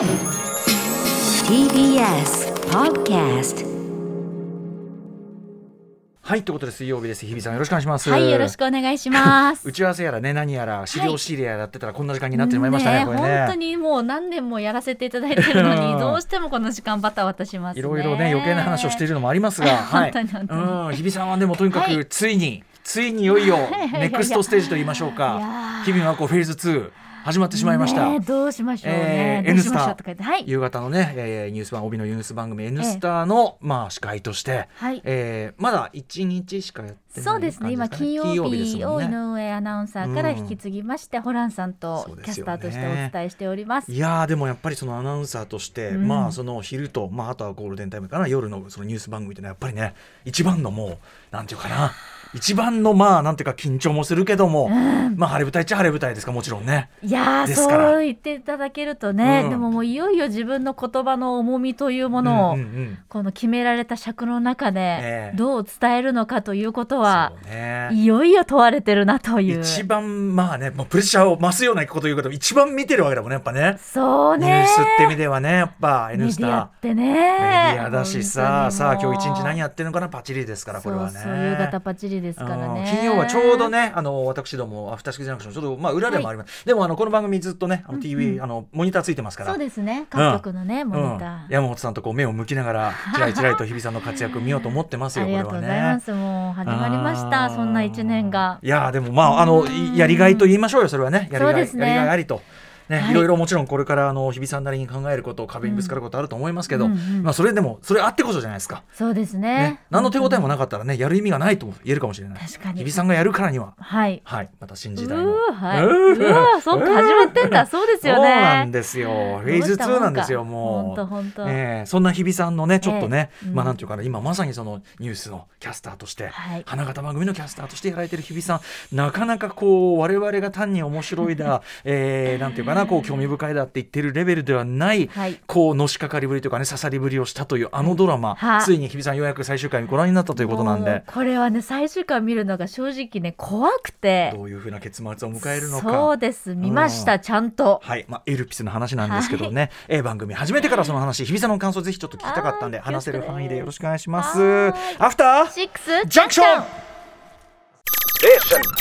TBS Podcast はいということで水曜日です。日比さんよろしくお願いします。はい、よろしくお願いします。打ち合わせやらね何やら資料仕入れやらってたらこんな時間になってしまいましたね,、これね。本当にもう何年もやらせていただいてるのうん。に、どうしてもこの時間バタバタしますね。いろいろね余計な話をしているのもありますが、はい、本当に本当に。うん日比さんはでもとにかくはい。ついに、ついにいよいよい。やい。やい。やネクストステージと言い。ましょうい。やかー日々はこうフェーズ2始まってしまいました。ねえどうしましょうね。えー N スタましょうとか言って、はい。夕方のね、えーニュース番帯のニュース番組 N スタの、まあ司会として、はいえーまだ1日しかやってないそうですね。今金曜です日を井かね金曜日ですもんね上アナウンサーから引き継ぎまして、ホランさんとキャスターとしてお伝えしております。いやーでもやっぱりそのアナウンサーとして、うんまあその昼と、まあ、あとはゴールデンタイムかな夜のそのニュース番組ってのはやっぱりね一番のもうなんていうかな一番のまあなんていうか緊張もするけども、まあ晴れ舞台っちゃ晴れ舞台ですかもちろんね。いやーですからそう言っていただけるとね、うんでももういよいよ自分の言葉の重みというものを、うんうんうんこの決められた尺の中えでえどう伝えるのかということは、ねいよいよ問われてるなという。一番まあねもうプレッシャーを増すようなこと言うけど一番見てるわけだもんねやっぱね。そうね。ニュースって意味ではねやっぱ「N スタメディアってね。メディアだしささあ今日一日何ややってるのかなパチリですからこれはね。そう夕方パチリですからうんね。金曜はちょうどね、あの私どもアフターシックスジャンクションちょっとまあ裏でもあります。でもあのこの番組ずっとね、あの TV、あのモニターついてますから。そうですね。各局のね、モニター。うん、山本さんとこう目を向きながらちらいちらいと日比さんの活躍を見ようと思ってますよありがとうご。ざいます。もう始まりましあた。ーそんな一年が。いやーでもまああのいやりがいと言いましょうよそれはねやりがい、ねやりがいありと。ね、はいいろいろもちろんこれからあの日比さんなりに考えること壁にぶつかることあると思いますけど、うんうんうんまあそれでもそれあってこそじゃないですか。そうですねね。何の手応えもななかったらねやる意味がないとも言えるかもしれない。確かに日比さんがやるからにははい。はいまた新時う代の。ーはい。そうか始まってんだ。そうですよそうなんね。ですよ。フェーズ2なんですよ、もう。本当。ええそんな日比さんのね、ちょっとね、ええうんまあなんていうかな、今まさにそのニュースのキャスターとして、はい花形番組のキャスターとしてやられてる日比さん、なかなかこう、我々が単に面白いだ、えーなんていうかな、こう、興味深いだって言ってるレベルではない、はい。こう、のしかかりぶりというかね、刺さりぶりをしたというあのドラマ、はい。ついに日比さんようやく最終回ご覧になったということなんで、これはね最終回見るのが正直ね怖くて。どういうふうな結末を迎えるのか。そうです。見ました、ちゃんと。はい、まあ、エルピスの話なんですけどね、えー番組始めてからその話、日比さんの感想ぜひちょっと聞きたかったんで、話せる範囲でよろしくお願いします。はー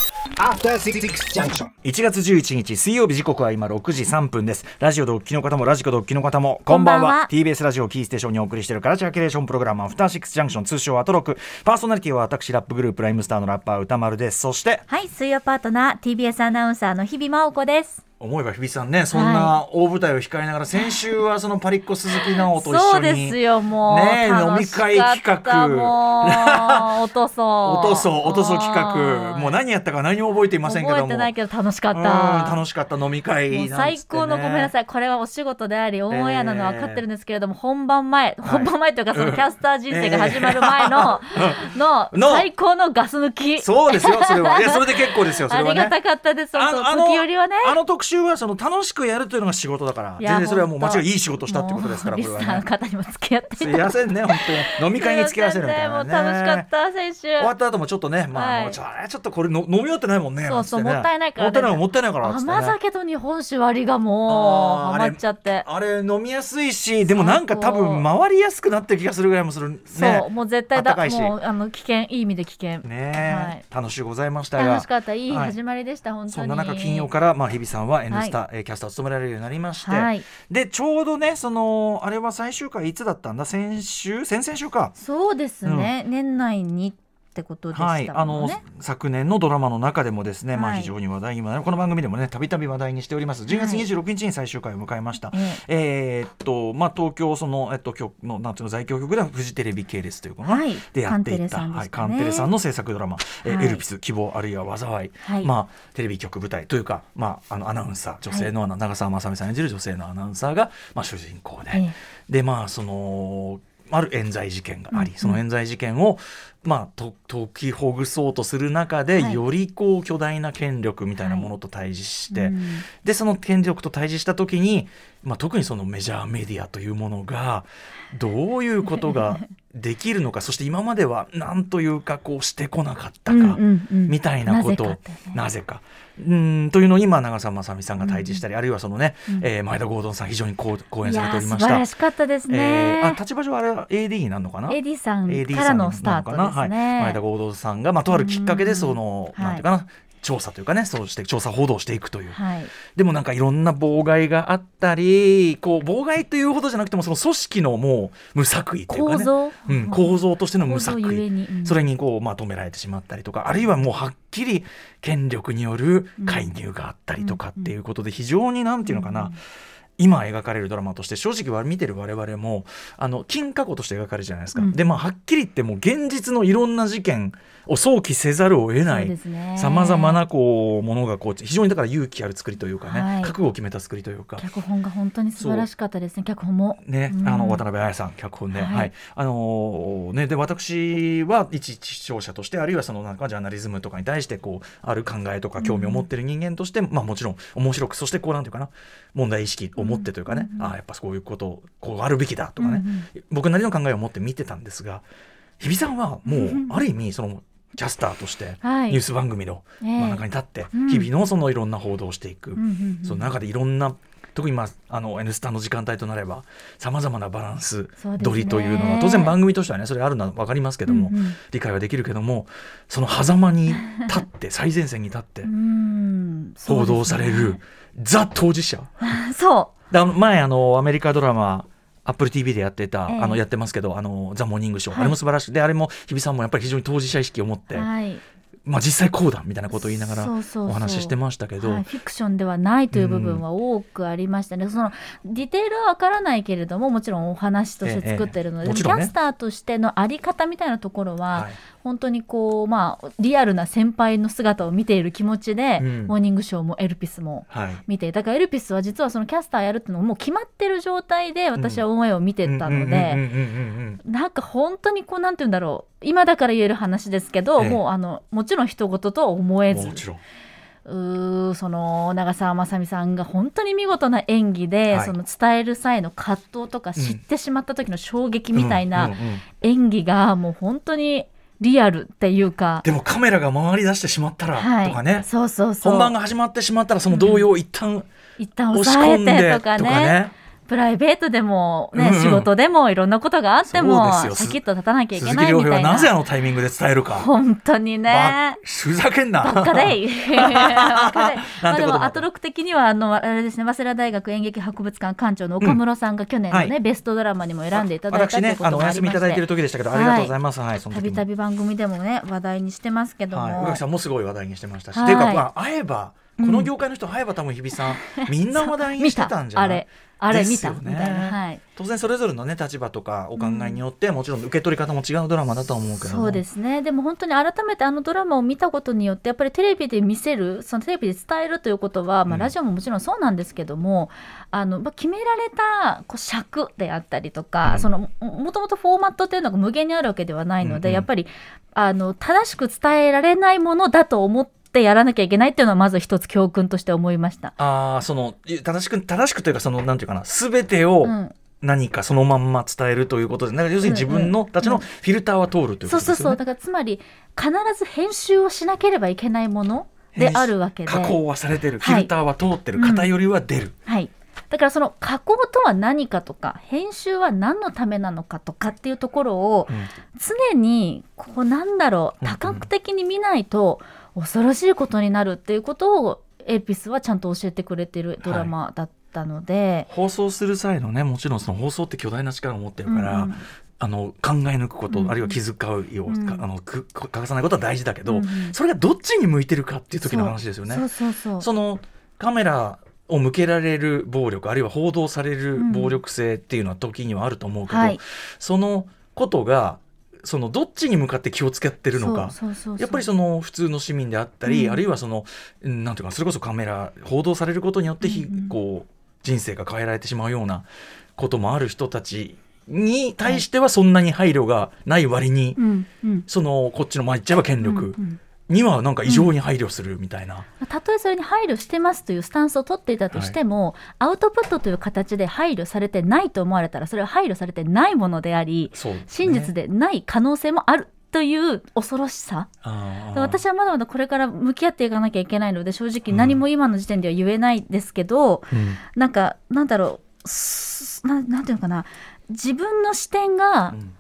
い。アフターシックスジャンクション After Six Junction. 1月11日水曜日時刻は今6時3分です。ラジオドッキの方もラジコドッキの方もこんばんは。こんばんは。TBS ラジオキーステーションにお送りしているカラチャーキュレーションプログラムアフターシックスジャンクション通称アトロク。パーソナリティは私ラップグループライムスターのラッパー歌丸です。そしてはい水曜パートナー TBS アナウンサーの日々真央子です思えば日比さんねそんな大舞台を控えながら先週はそのパリッコ鈴木奈緒と一緒にそうですよもうね飲み会企画。もう。落とそう落とそう落とそう企画。はい。もう何やったか何も覚えていませんけども。覚えてないけど楽しかっうんた楽しかった飲み会最高のごめんなさい。これはお仕事でありオンエアなのは分かってるんですけれども、本番前本番前というかそのキャスター人生が始まる前の、のの。最高のガス抜き。そうですよそれは。いやそれで結構ですよそれはね。ありがたかったですあの時折はね。あの特集はその楽しくやるというのが仕事だから全然それはもう間違いいい仕事したってことですからこもうリスナーのれはね方にも付き合っていすいませんね本当に。飲み会に付き合わせるみたいなね。楽しかった先週。終わった後もちょっとねまあ、はい。ちょっとこれの飲み終わってないもんねそうそうね。もったいないからもったいないもったいないから甘酒と日本酒割りがもうハマっちゃって。あれ飲みやすいしでもなんか多分回りやすくなってる気がするぐらいもするね。そうもう絶対だもうあの危険いい意味で危険。ね、はい。楽しゅうございましたが。楽しかった。いいはい。始まりでした、本当に。そんな中金曜から、まあ、日比さんは「N スタ」えーキャスターを務められるようになりまして、はい。でちょうどねそのあれは最終回いつだったんだ？先週？先々週か。そうですね、年内にってことでしたもんはい、ね、あの昨年のドラマの中でもですね、まあはい非常に話題にもなるこの番組でもねたびたび話題にしております。10月はい26日に最終回を迎えました、ええーっとまあ東京そのえっと局のなんていうの在京局ではフジテレビ系列というかな、はい。でやっていカンテレったはい、カンテレさんの制作ドラマ、えエルピス希望あるいは災い、はい。まあテレビ局舞台というかまああのアナウンサー女性の、長澤まさみさん演じる女性のアナウンサーがまあ主人公で、ええ。でまあそのある冤罪事件があり、その冤罪事件をまあ、と解きほぐそうとする中で、はいよりこう巨大な権力みたいなものと対峙して、うんでその権力と対峙した時に、まあ、特にそのメジャーメディアというものがどういうことが できるのかそして今までは何というかこうしてこなかったか、うんうんうんみたいなことをなぜか。うんというのに今長澤まさみさんが対峙したり、あるいはそのね、うんえー前田郷敦さん非常に講演いされておりました。晴らしかったですえね。ーあ立場上あれは AD になるのかな？AD さんからのスタートですね。はい、前田合同さんが、まあ、とあるきっかけでうん。その、はい。なんていうかな調査というかねそうして調査報道をしていくという、はい。でもなんかいろんな妨害があったりこう妨害というほどじゃなくてもその組織のもう無作為というかね。構造、うん、構造としての無作為。うん。それにこう、まあ、止められてしまったりとか。あるいはもうはっきり権力による介入があったりとかっていうことで非常になんていうのかな、うん今描かれるドラマとして正直は見てる我々もあの金過去として描かれるじゃないですか、うん。でまあはっきり言ってもう現実のいろんな事件を想起せざるを得ない。さまざまなこうものがこう非常にだから勇気ある作りというかね、はい。覚悟を決めた作りというか。脚本が本当に素晴らしかったですね。脚本も。ね、うん。あの渡辺彩さん脚本で、はい。はい、あのーねで私は一視聴者としてあるいはそのなんかジャーナリズムとかに対してこうある考えとか興味を持ってる人間として、まあもちろん面白くそしてこうなんていうかな。問題意識を持ってというかね、うんああやっぱこういうことこうあるべきだとかね、うん僕なりの考えを持って見てたんですが日比さんはもううん。ある意味そのキャスターとしてはい。ニュース番組のええ。真ん中に立ってうん。日々のそのいろんな報道をしていく、その中でいろんな特にまああの「N スタ」の時間帯となればさまざまなバランス取りというのは当然番組としてはねそれあるのは分かりますけども、うんうん理解はできるけどもその狭間に立って 最前線に立って報道される、ザ当事者。そだ前あのアメリカドラマアップル TV でやってた、ええ。あのやってますけどあのザ・モーニングショー、はい。あれも素晴らしい。であれも日比さんもやっぱり非常に当事者意識を持って、う。はい。まあ、実際こうだみたいなことを言いながらお話ししてましたけど。はい、フィクションではないという部分は多くありましたね、そのディテールはわからないけれどももちろんお話として作ってるので、ええね。キャスターとしてのあり方みたいなところは、はい本当にこうまあリアルな先輩の姿を見ている気持ちで、うん。モーニングショーもエルピスもはい。見てだからエルピスは実はそのキャスターやるっていうのももう決まってる状態で私はオンエアを見てたので。なんか本当にこうなんて言うんだろう。今だから言える話ですけど、ええ。もうあのもちろん人事とは思えず。もちろん。うーその長澤まさみさんが本当に見事な演技で、はい。その伝える際の葛藤とかうん知ってしまった時の衝撃みたいうんな演技がもう本当にリアルっていうか、でもカメラが回り出してしまったら、はい、とかね。そうそうそう。本番が始まってしまったらその動揺を一旦一旦押し抑え込んでてとかねプライベートでも、ねうんうん。仕事でもいろんなばあってもシャキッと立たなきゃいけ鈴木ないみたい亮平はなぜあなのタイミングで伝えるか。本当にね。ばふざけんな。ばっかで。い。まあで。ことももアトロク的にはあのあれですね早稲田大学演劇博物館館長の岡室さんが去年のね、はい。ベストドラマにも選んでいただいたという私ねあのお休みいただいている。時でしたけど、ありがとうございます。はい、たびたび番組でもね話題にしてますけども、はい、宇垣さんもすごい話題にしてましたし、はい。っていうか、まあ、会えば、こうんの業界の人会えば多分日比さん、みんな話題にしてたんじゃない？あれあれ見た、ねみたいな。はい。当然それぞれのね立場とかお考えによって、もちろん受け取り方も違うドラマだと思うけども。そうですね。でも本当に改めてあのドラマを見たことによってやっぱりテレビで見せるそのテレビで伝えるということは、まあ、うん。ラジオももちろんそうなんですけども、あのまあ、決められたこう尺であったりとか、うん。そのももともとフォーマットっていうのが無限にあるわけではないので、うんうん。やっぱりあの正しく伝えられないものだと思ってやらなきゃいけないっていうのはまず一つ教訓として思いました。ああそのい正しく正しくというかそのなんていうかな全てをうん何かそのまんま伝えるということで、なんか要するに自分のたちのフィルターは通るというそうそうそうことですよね。だからつまり必ず編集をしなければいけないものであるわけで。加工はされてる、はいフィルターは通ってる、うん偏りは出る。はい。だからその加工とは何かとか編集は何のためなのかとかっていうところをうん常にこうなんだろううんうん多角的に見ないと恐ろしいことになるっていうことをエピスはちゃんと教えてくれてるドラマだったので、放送する際のねもちろんその放送って巨大な力を持ってるから、うんうん。あの考え抜くこと、うんあるいは気遣うよう、うんかあのく欠かさないことは大事だけど、うんうん。それがどっちに向いてるかっていう時の話ですよね。そうそうそうそのカメラを向けられる暴力あるいは報道される暴力性っていうのは時にはあると思うけど、はい。そのことがそのどっちに向かって気をつけてるのか。やっぱりその普通の市民であったり、うん。あるいはそのうんなんていうかそれこそカメラ報道されることによってひ、うんうんこう人生が変えられてしまうようなこともある人たちに対してはそんなに配慮がない割に、うんうん。そのこっちのまあ言っちゃえば権力うんにはなんか異常に配慮するみたいな、たとえそれに配慮してますというスタンスを取っていたとしても、アウトプットという形で配慮されてないと思われたらそれは配慮されてないものであり、ね。真実でない可能性もあるという恐ろしさ。私はまだまだこれから向き合っていかなきゃいけないので正直何も今の時点では言えないですけど、うん。なんかなんだろうすななんていうのかな。自分の視点がうん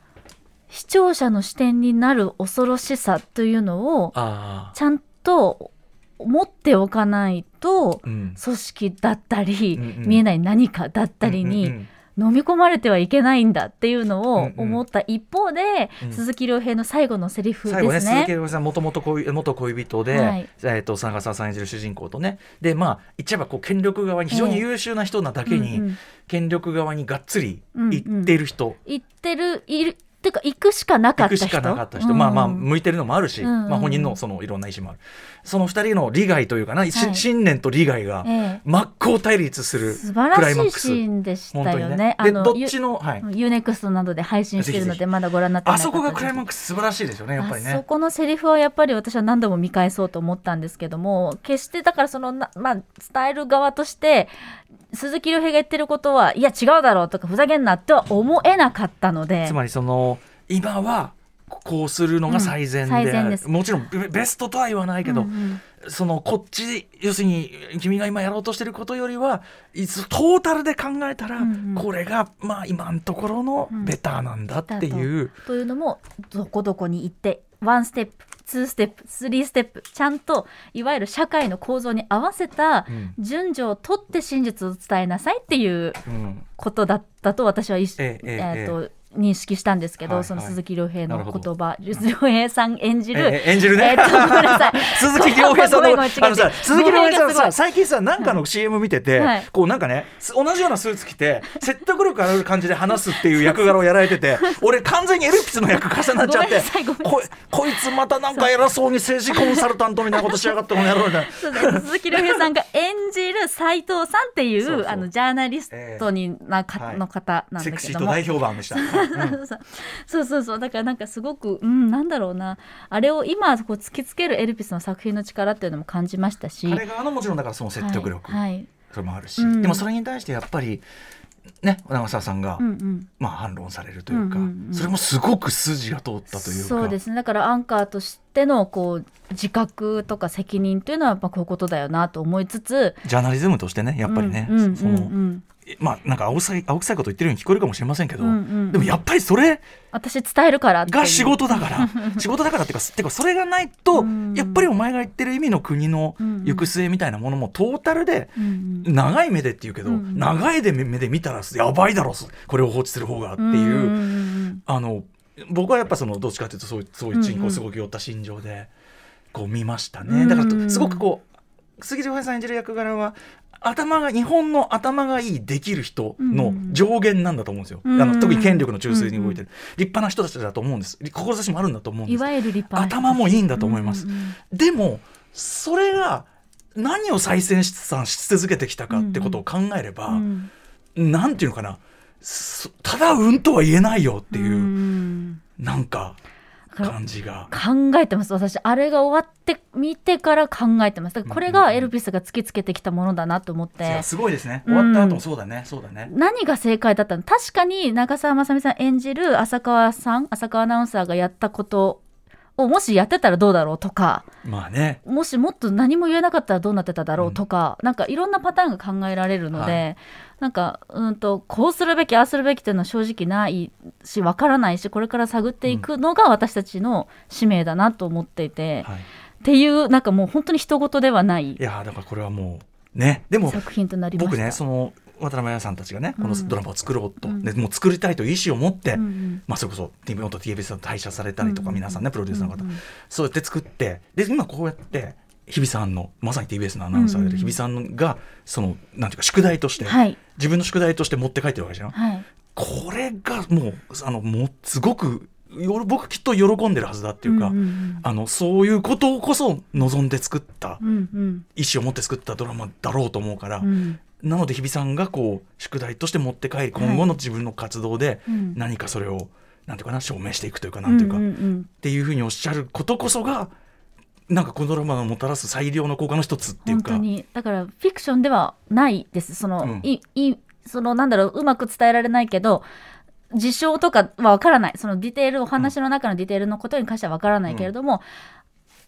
視聴者の視点になる恐ろしさというのをあちゃんと持っておかないとーうん。組織だったり、うんうん。見えない何かだったりうんにうん。飲み込まれてはいけないんだっていうのうんをうん。思った一方で、うん。鈴木亮平の最後のセリフですね。鈴木亮平さんもともと恋元恋人で、はい。えー、と長澤さん演じる主人公とね。でまあ言っちゃえばこう権力側に非常に優秀な人なだけに、うんうん。権力側にがっつり行っている人、行ってるいるっていうか行くしかなかった人。行くしかなかった人、まあまあうん向いてるのもあるし、うん。うんまあ、本人のそのいろんな意思もある。その二人の利害というかな、しはい。信念と利害がええ。真っ向対立する素ク晴らしいライマックス。シーンでしたよね。ね。でどっユちの、はい、ユーネクストなどで配信しているのでまだご覧になってないあそこがクライマッククス素晴らしいですよねやっぱりね。あそこのセリフはやっぱり私は何度も見返そうと思ったんですけども決してだからそのな、まあ、伝える側として鈴木亮平が言ってることはいや違うだろうとかふざけんなっては思えなかったので。つまりその今はこうするのが最善で,、うん最善もちろんベベストとは言わないけど、うんうんそのこっち要するに君が今やろうとしてることよりはいつトータルで考えたら、うんうん。これがまあ今のところのベターなんだっていう、というのもどこどこに行ってワンステップツーステップスリーステップちゃんといわゆる社会の構造に合わせたうん。順序を取って真実を伝えなさいっていううん。ことだったと私はえええええーと認識したんですけど、はいはい。その鈴木亮平の言葉亮平さん演じる、ええ 演じるね。えーとごめんなさい。鈴木亮平さんのあのさ鈴木亮平さんさ最近さなんかの CM 見てて、はい。こうなんかねす同じようなスーツ着て説得力ある感じで話すっていう役柄をやられてて 俺完全にエルピスの役重なっちゃってここいつまたなんか偉そうに政治コンサルタントみたいなことしやがってこの野郎みたいな。鈴木亮平さんが演じる斉藤さんっていうあのジャーナリストになか、はい。の方なんセだけども。クシーと大評判でした。うん。そうそうそう。だからなんかすごくうんなんだろうな。あれを今こう突きつけるエルピスの作品の力っていうのも感じましたし。彼側のもちろんだからその説得力、はいはい。それもあるし、うん。でもそれに対してやっぱりね長澤さんが、うんうん。まあ反論されるというか、うんうんうんそれもすごく筋が通ったというか。そうですね。だからアンカーとしてのこう自覚とか責任というのはやっぱこういうことだよなと思いつつジャーナリズムとしてねやっぱりね、うんうんその、うんうんまあなんか青臭い青臭いこと言ってるように聞こえるかもしれませんけど、うんうん。うんでもやっぱりそれ私伝えるからが仕事だから。仕事だからっていうかてかそれがないと、うん。やっぱりお前が言ってる意味の国のうん。行く末みたいなものもトータルでうん。うん長い目でっていうけど、うん。長いで目で見たらやばいだろこれを放置する方がっていう。んんあの僕はやっぱそのどっちかというとそういうそういうチンコうんうんをすごく寄った心情でこう見ましたね、うんだからとすごくこう杉良平さん演じる役柄は頭が日本の頭がいいできる人の上限なんだと思うんですよ、うん。あの特に権力の中枢に動いてる、立派な人たちだと思うんです。志もあるんだと思うんです。いわゆる立派頭もいいんだと思います、うんうんでもそれが何を再生産し続けてきたかってことを考えれば、うん。なんていうのかな。そただうんとは言えないよっていう、うん。なんか感じが。考えてます。私あれが終わって見てから考えてます。だからこれがエルピスが突きつけてきたものだなと思って、いやすごいですね。うん終わった後もそうだね、そうだね。何が正解だったの？確かに長澤まさみさん演じる浅川さん浅川アナウンサーがやったことをもしやってたらどうだろうとかまあね。もしもっと何も言えなかったらどうなってただろうとか、なんかいろんなパターンが考えられるので、はなんかうんとこうするべきああするべきっていうのは正直ないしわからないしこれから探っていくのが私たちの使命だなと思っていて、はい。っていうなんかもう本当に人事ではないいやだからこれはもうね、でも作品となりました。僕ねその渡辺彩さんたちがねこのうん。ドラマを作ろうと、うん。でもう作りたいという意思を持って、うんうんまあそれこそ元 TBS さん退社されたりとか、うん皆さんねプロデューサーの方、うんうんそうやって作ってで今こうやって日比さんのまさに TBS のアナウンサーである日比さんがそのなんていうか宿題として、はい。自分の宿題として持って帰ってるわけじゃん。はい。これがもうあのもうすごくよ僕きっと喜んでるはずだっていうか、うんうんあのそういうことこそ望んで作ったうんうん。意思を持って作ったドラマだろうと思うから、うんなので日比さんがこう宿題として持って帰り今後の自分の活動でうん。何かそれをなんていうかな証明していくというかなんていうか、んんっん。ていうふうにおっしゃることこそがなんかこのドラマがもたらす最良の効果の一つっていうか。本当に。だからフィクションではないです。その、うん。いいそのなんだろううまく伝えられないけど事象とかは分からない。そのディテールお話の中のディテールのことに関しては分からないけれども、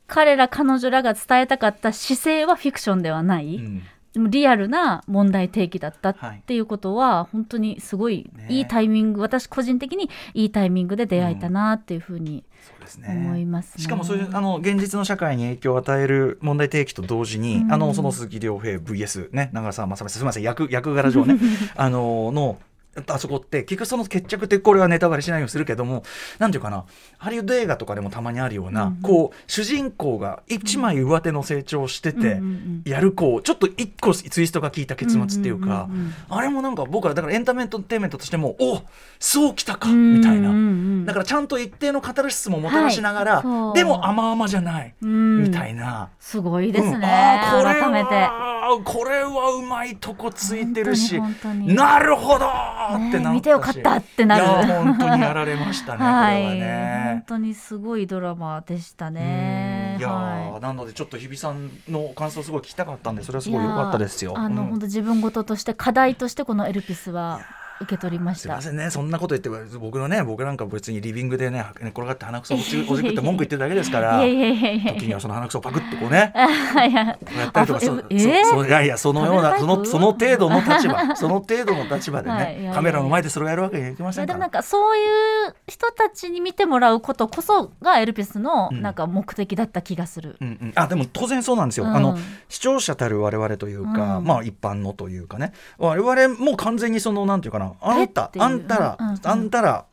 彼ら彼女らが伝えたかった姿勢はフィクションではない、うんリアルな問題提起だったっはいていうことは本当にすごいねい。いタイミング、私個人的にいいタイミングで出会えたなっていうふうにそうです思いますね。しかもそういうあの現実の社会に影響を与える問題提起と同時に、うん。あのその鈴木亮平 VS ね長澤まさみすみません役役柄上ね あののあそこって結局その決着ってこれはネタバレしないようにするけどもなんていうかなハリウッド映画とかでもたまにあるような、うん。こう主人公が一枚上手の成長をしてて、やるこうちょっと一個ツイストが効いた結末っていうか、あれもなんか僕はだからエンターテインメントとしてもおそうきたかみたいな。だからちゃんと一定のカタルシスももたらしながら、はいでも甘々じゃない、うん。みたいな。すごいですね、うん。あーこれ。はこれはうまいとこついてるし。なるほどーってな見てよかったってなる本当にやられましたね、はい、これは本ね。当にすごいドラマでしたね。うんいやー、はなのでちょっと日比さんの感想すごい聞きたかったんでそれはすごい良かったですよ。あの、うん本当自分事として課題としてこのエルピスは受け取りました。すいま。せんねそんなこと言って僕のね僕なんか別にリビングでね寝転がって鼻くそをおじくって文句言ってるだけですから時にはその鼻くそをパクってこうね いややったりとかあそええ？そそいやいやそのようなそのその程度の立場 その程度の立場でね、カメラの前でそれをやるわけにはいきまいやでもなんせんから。かそういう人たちに見てもらうことこそがエルピスのうん。なんか目的だった気がする。うんうん、あでも当然そうなんですよ、うん。あの視聴者たる我々というか、うん。まあ一般のというかね。我々もう完全にそのなんていうかなあんた。あんたら、あんたら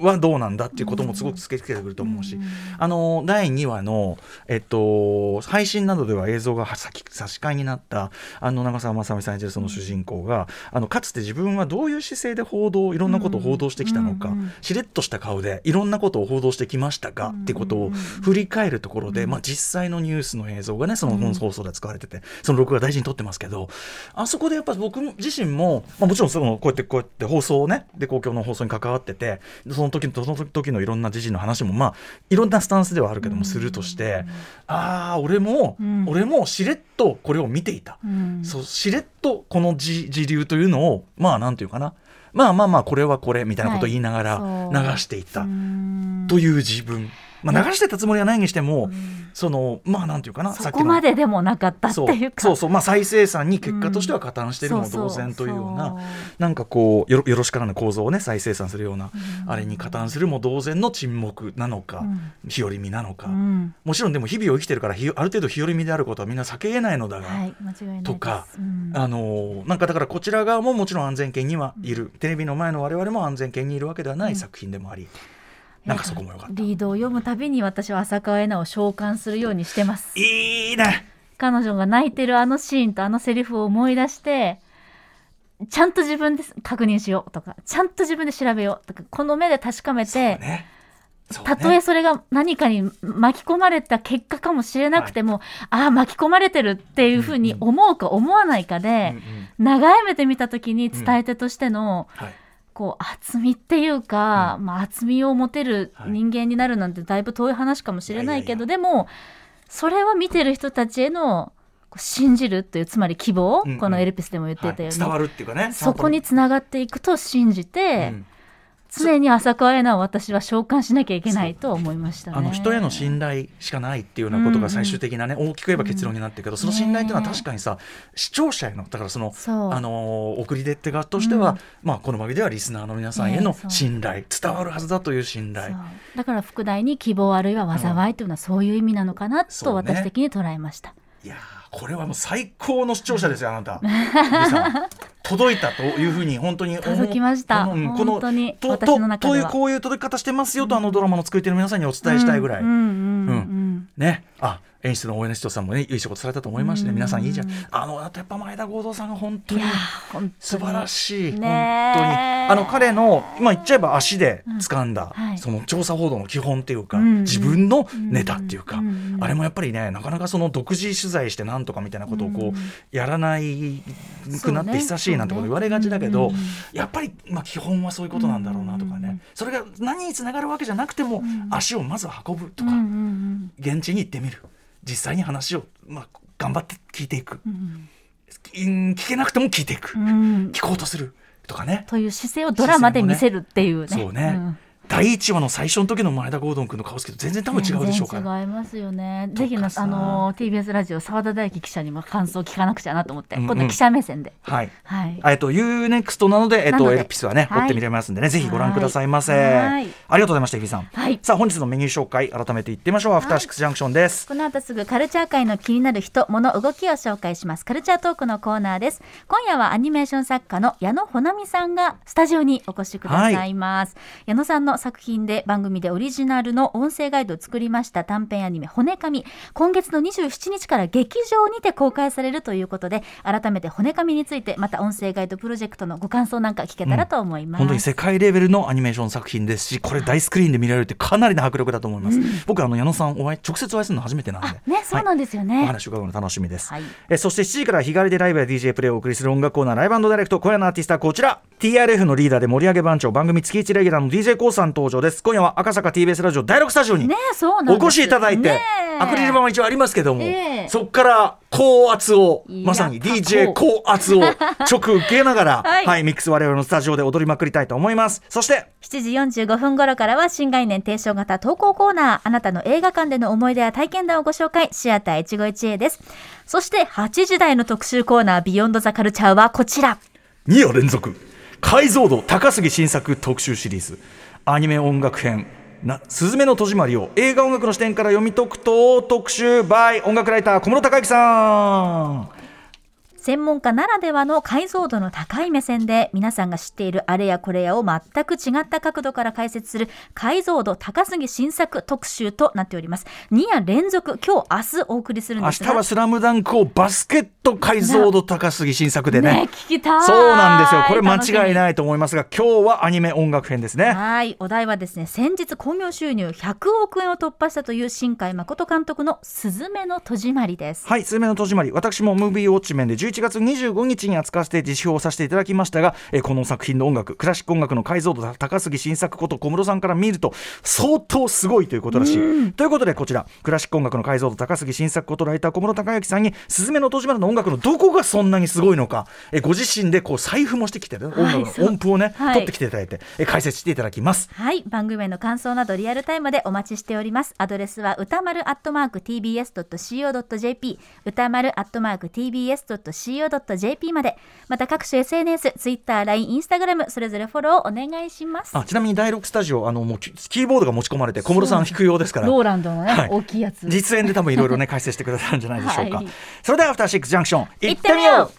はどうなんだっていうこともすごくつけつけてくると思うし、うんあの第2話の、えっと、配信などでは映像が差し差し替えになったあの長澤まさみさん演じるその主人公が、あのかつて自分はどういう姿勢で報道いろんなことを報道してきたのか、しれっとした顔でいろんなことを報道してきましたか、っていうことを振り返るところで、まあ、実際のニュースの映像がねその本放送で使われててその録画大事に撮ってますけどあそこでやっぱ僕自身も、まあ、もちろんそのこうやってこうやって放送をねで公共の放送に関わっててその時のその時のいろんな時事の話もまあいろんなスタンスではあるけどもするとして、ああ俺も、うん。俺もしれっとこれを見ていた。うん。そうしれっとこの時時流というのをまあなんていうかな。まあまあまあこれはこれみたいなことを言いながら流していった。うん。という自分、まあ、流してたつもりはないにしても、そのまあなんていうかなそこまででもなかったってそういうか。そうそう。まあ再生産に結果としては加担しているのも同然というような、なんかこうよろよろしからぬ構造をね再生産するような、あれに加担するも同然の沈黙なのか、うん。日和見なのか、うん。もちろんでも日々を生きてるからひある程度日和見であることはみんな避けえないのだが、はい間違いないです。とかうん。あのなんかだからこちら側ももちろん安全圏にはいる、テレビの前の我々も安全圏にいるわけではない作品でもあり、なんかそこもよかった。リードを読むたびに私は浅川恵那を召喚するようにしてます。いいね。彼女が泣いてるあのシーンとあのセリフを思い出してちゃんと自分で確認しようとかちゃんと自分で調べようとかこの目で確かめて、ね。そうたとえそれが何かに巻き込まれた結果かもしれなくても、ああ巻き込まれてるっていうふうに思うか思わないかうんでう、ん。長い目で見た時に伝え手としての、はいこう厚みっていうか、まあ、厚みを持てる人間になるなんてだいぶ遠い話かもしれないけど、いでもそれは見てる人たちへの信じるというつまり希望、うんうん。このエルピスでも言ってたように、はい。伝わるっていうかね。そこにつながっていくと信じて、うん常に浅川恵那を私は召喚しなきゃいけないと思いましたね。あの人への信頼しかないっていうようなことが最終的なね、大きく言えば結論になってるけど、その信頼っていうのは確かにさ視聴者へのだからそのあのー送り出手側としては、うん。まあこの番組ではリスナーの皆さんへの信頼、伝わるはずだという信頼。だから副題に希望あるいは災いというのはそういう意味なのかなと私的に捉えました。いやーこれはもう最高の視聴者ですよ あなた。リさん届いたというふうに本当に届きました。このこの本当にと私の中では。とというこういう届き方してますよと、あのドラマの作り手の皆さんにお伝えしたいぐらい、うんうんうん。うん。ね。あ演出の大柳人さんもねいい仕事されたと思いまして、ね、皆さんいいじゃん。あのあとやっぱ前田剛三さんが本当に素晴らしい、ね本当に。えあの彼のまあ言っちゃえば足で掴んだ、その調査報道の基本っていうか、うん。自分のネタっていうか、うん。あれもやっぱりねなかなかその独自取材してなんとかみたいなことをこう、うん。やらないくなって久しいなんてこと言われがちだけど、やっぱりまあ基本はそういうことなんだろうなとかね、それが何につながるわけじゃなくても、足をまず運ぶとか、現地に行ってみる実際に話を、まあ、頑張って聞いていく、うん聞けなくても聞いていく、うん。うん聞こうとする。とかね。という姿勢をドラマで見せるっていうね。そうね、ん第1話の最初の時の前田ゴードン君の顔つきと全然多分違うでしょうから。全然違いますよね。ぜひあの TBS ラジオ澤田大樹記者にも感想を聞かなくちゃなと思って、うんうん今度記者目線で。はいはい。えっと、UNEXT なので、えっと、エルピスはね、はい追って見れますんでね、ぜひご覧くださいませ。はいありがとうございました、日比さん。はいさあ、本日のメニュー紹介、改めて言ってみましょう。アフターシックスジャンクションです。この後すぐカルチャー界の気になる人、物、動きを紹介します。カルチャートークのコーナーです。今夜はアニメーション作家の矢野穂波さんがスタジオにお越しくださいます。矢野さんの作品で番組でオリジナルの音声ガイドを作りました短編アニメ骨神。今月の27日から劇場にて公開されるということで、改めて骨神について、また音声ガイドプロジェクトのご感想なんか聞けたらと思います。本当に世界レベルのアニメーション作品ですし、これ大スクリーンで見られるってかなりの迫力だと思います。僕、あの、矢野さん、お会い、直接お会いするの初めてなんで。ね、そうなんですよね。お話を伺うの楽しみです、はいえそして7時から日帰りでライブや DJ プレイをお送りする音楽コーナーライブダイレクト今夜のアーティストはこちら TRF のリーダーで盛り上げ番長番組月1レギュラーの d j k o さん登場です。今夜は赤坂 TBS ラジオ第6スタジオにお越しいただいて、ねアクリル板は一応ありますけども、ええ。そこから高圧をまさに DJ 高圧を 直受けながら、はい。はい、ミックス我々のスタジオで踊りまくりたいと思います。そして7時45分頃からは新概念提唱型投稿コーナーあなたの映画館での思い出や体験談をご紹介。シアター一期一会です。そして8時台の特集コーナービヨンドザカルチャーはこちら。2夜連続。解像度高杉新作特集シリーズアニメ音楽編。な「すずめの戸締まり」を映画音楽の視点から読み解くと特集 by 音楽ライター小室孝之さん。専門家ならではの解像度の高い目線で皆さんが知っているあれやこれやを全く違った角度から解説する解像度高すぎ新作特集となっております。2夜連続今日明日お送りするん明ですが日は「スラムダンクをバスケット解像度高杉新作でね。ね聞きたい。そうなんですよ。これ間違いいないと思いますが今日はアニメ音楽編ですね。はいお題はですね先日興行収入100億円を突破したという新海誠監督の「すずめの戸締まり」です。はい、すずめの戸締まり、私もムービーウォッチ面で11月25日に扱わせて実表をさせていただきましたが、えーこの作品の音楽、クラシック音楽の解像度高杉新作こと小室さんから見ると、相当すごいということらしい。ということで、こちら、クラシック音楽の解像度高杉新作ことライター小室孝之さんに、すずめの戸締まりの音楽のどこがそんなにすごいのか、えーご自身でこう財布もしてきて、ね、音楽の音符をね、はい取ってきていただいて、えー解説していただきます。はい番組への感想などリアルタイムでお待ちしておりますアドレスは歌丸アットマーク TBS.CO.JP 歌丸アットマーク TBS.CO.JP までまた各種 SNS、Twitter、LINE、Instagram それぞれフォローお願いしますあちなみに第6スタジオ、あのもうキキーボードが持ち込まれて、小室さん弾くようですから。ローランドのね、はい大きいやつ実演で多分いろいろね解説してくださるんじゃないでしょうか、はいそれではアフターシックスジャンクション行行ってみよう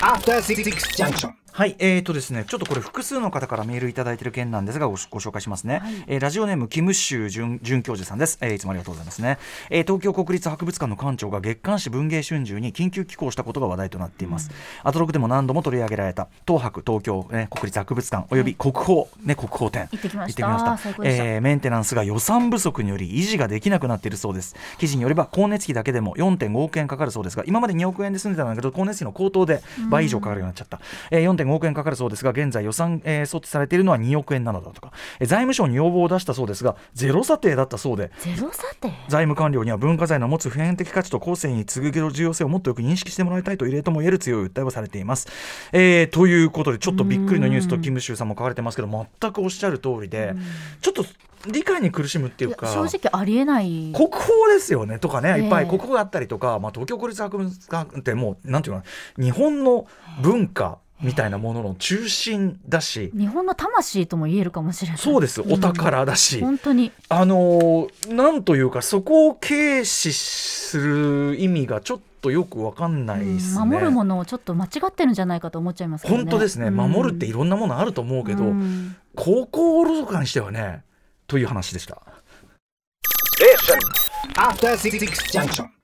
After Six Junction. はい、えーとですね、ちょっとこれ複数の方からメールいただいている件なんですがごご紹介しますね、えーラジオネームキムシュウ准准教授さんです、えーいつもありがとうございますね、えー東京国立博物館の館長が月刊誌文藝春秋に緊急寄稿したことが話題となっています、アトロクでも何度も取り上げられた東博東京、ね、国立博物館および国宝、ね、国宝展。行ってきました。えーメンテナンスが予算不足により維持ができなくなっているそうです。記事によれば光熱費だけでも4.5億円かかるそうですが今まで2億円で済んでたんだけど光熱費の高騰で倍以上かかるようになっちゃった、えー4.5億円かかるそうですが現在予算、えー措置されているのは2億円なのだとか、えー財務省に要望を出したそうですがゼロ査定だったそうで。ゼロ査定？財務官僚には文化財の持つ普遍的価値と後世に次ぐ重要性をもっとよく認識してもらいたいと異例とも言える強い訴えをされています。えーということでちょっとびっくりのニュースとキム・シュウさんも書かれてますけど全くおっしゃる通りでちょっと理解に苦しむっていうや正直ありえない。国宝ですよねとかね、いっぱいええ国宝があったりとか、まあ、東京国立博物館ってもうなんていうの日本の文化みたいなものの中心だし、日本の魂とも言えるかもしれない。そうです。お宝だし、本当に。あのーなんというかそこを軽視する意味がちょっとよくわかんないですね。守るものをちょっと間違ってるんじゃないかと思っちゃいますけどね。本当ですね、うん。守るっていろんなものあると思うけど、うん。高校おろそかにしてはねという話でした。Junction.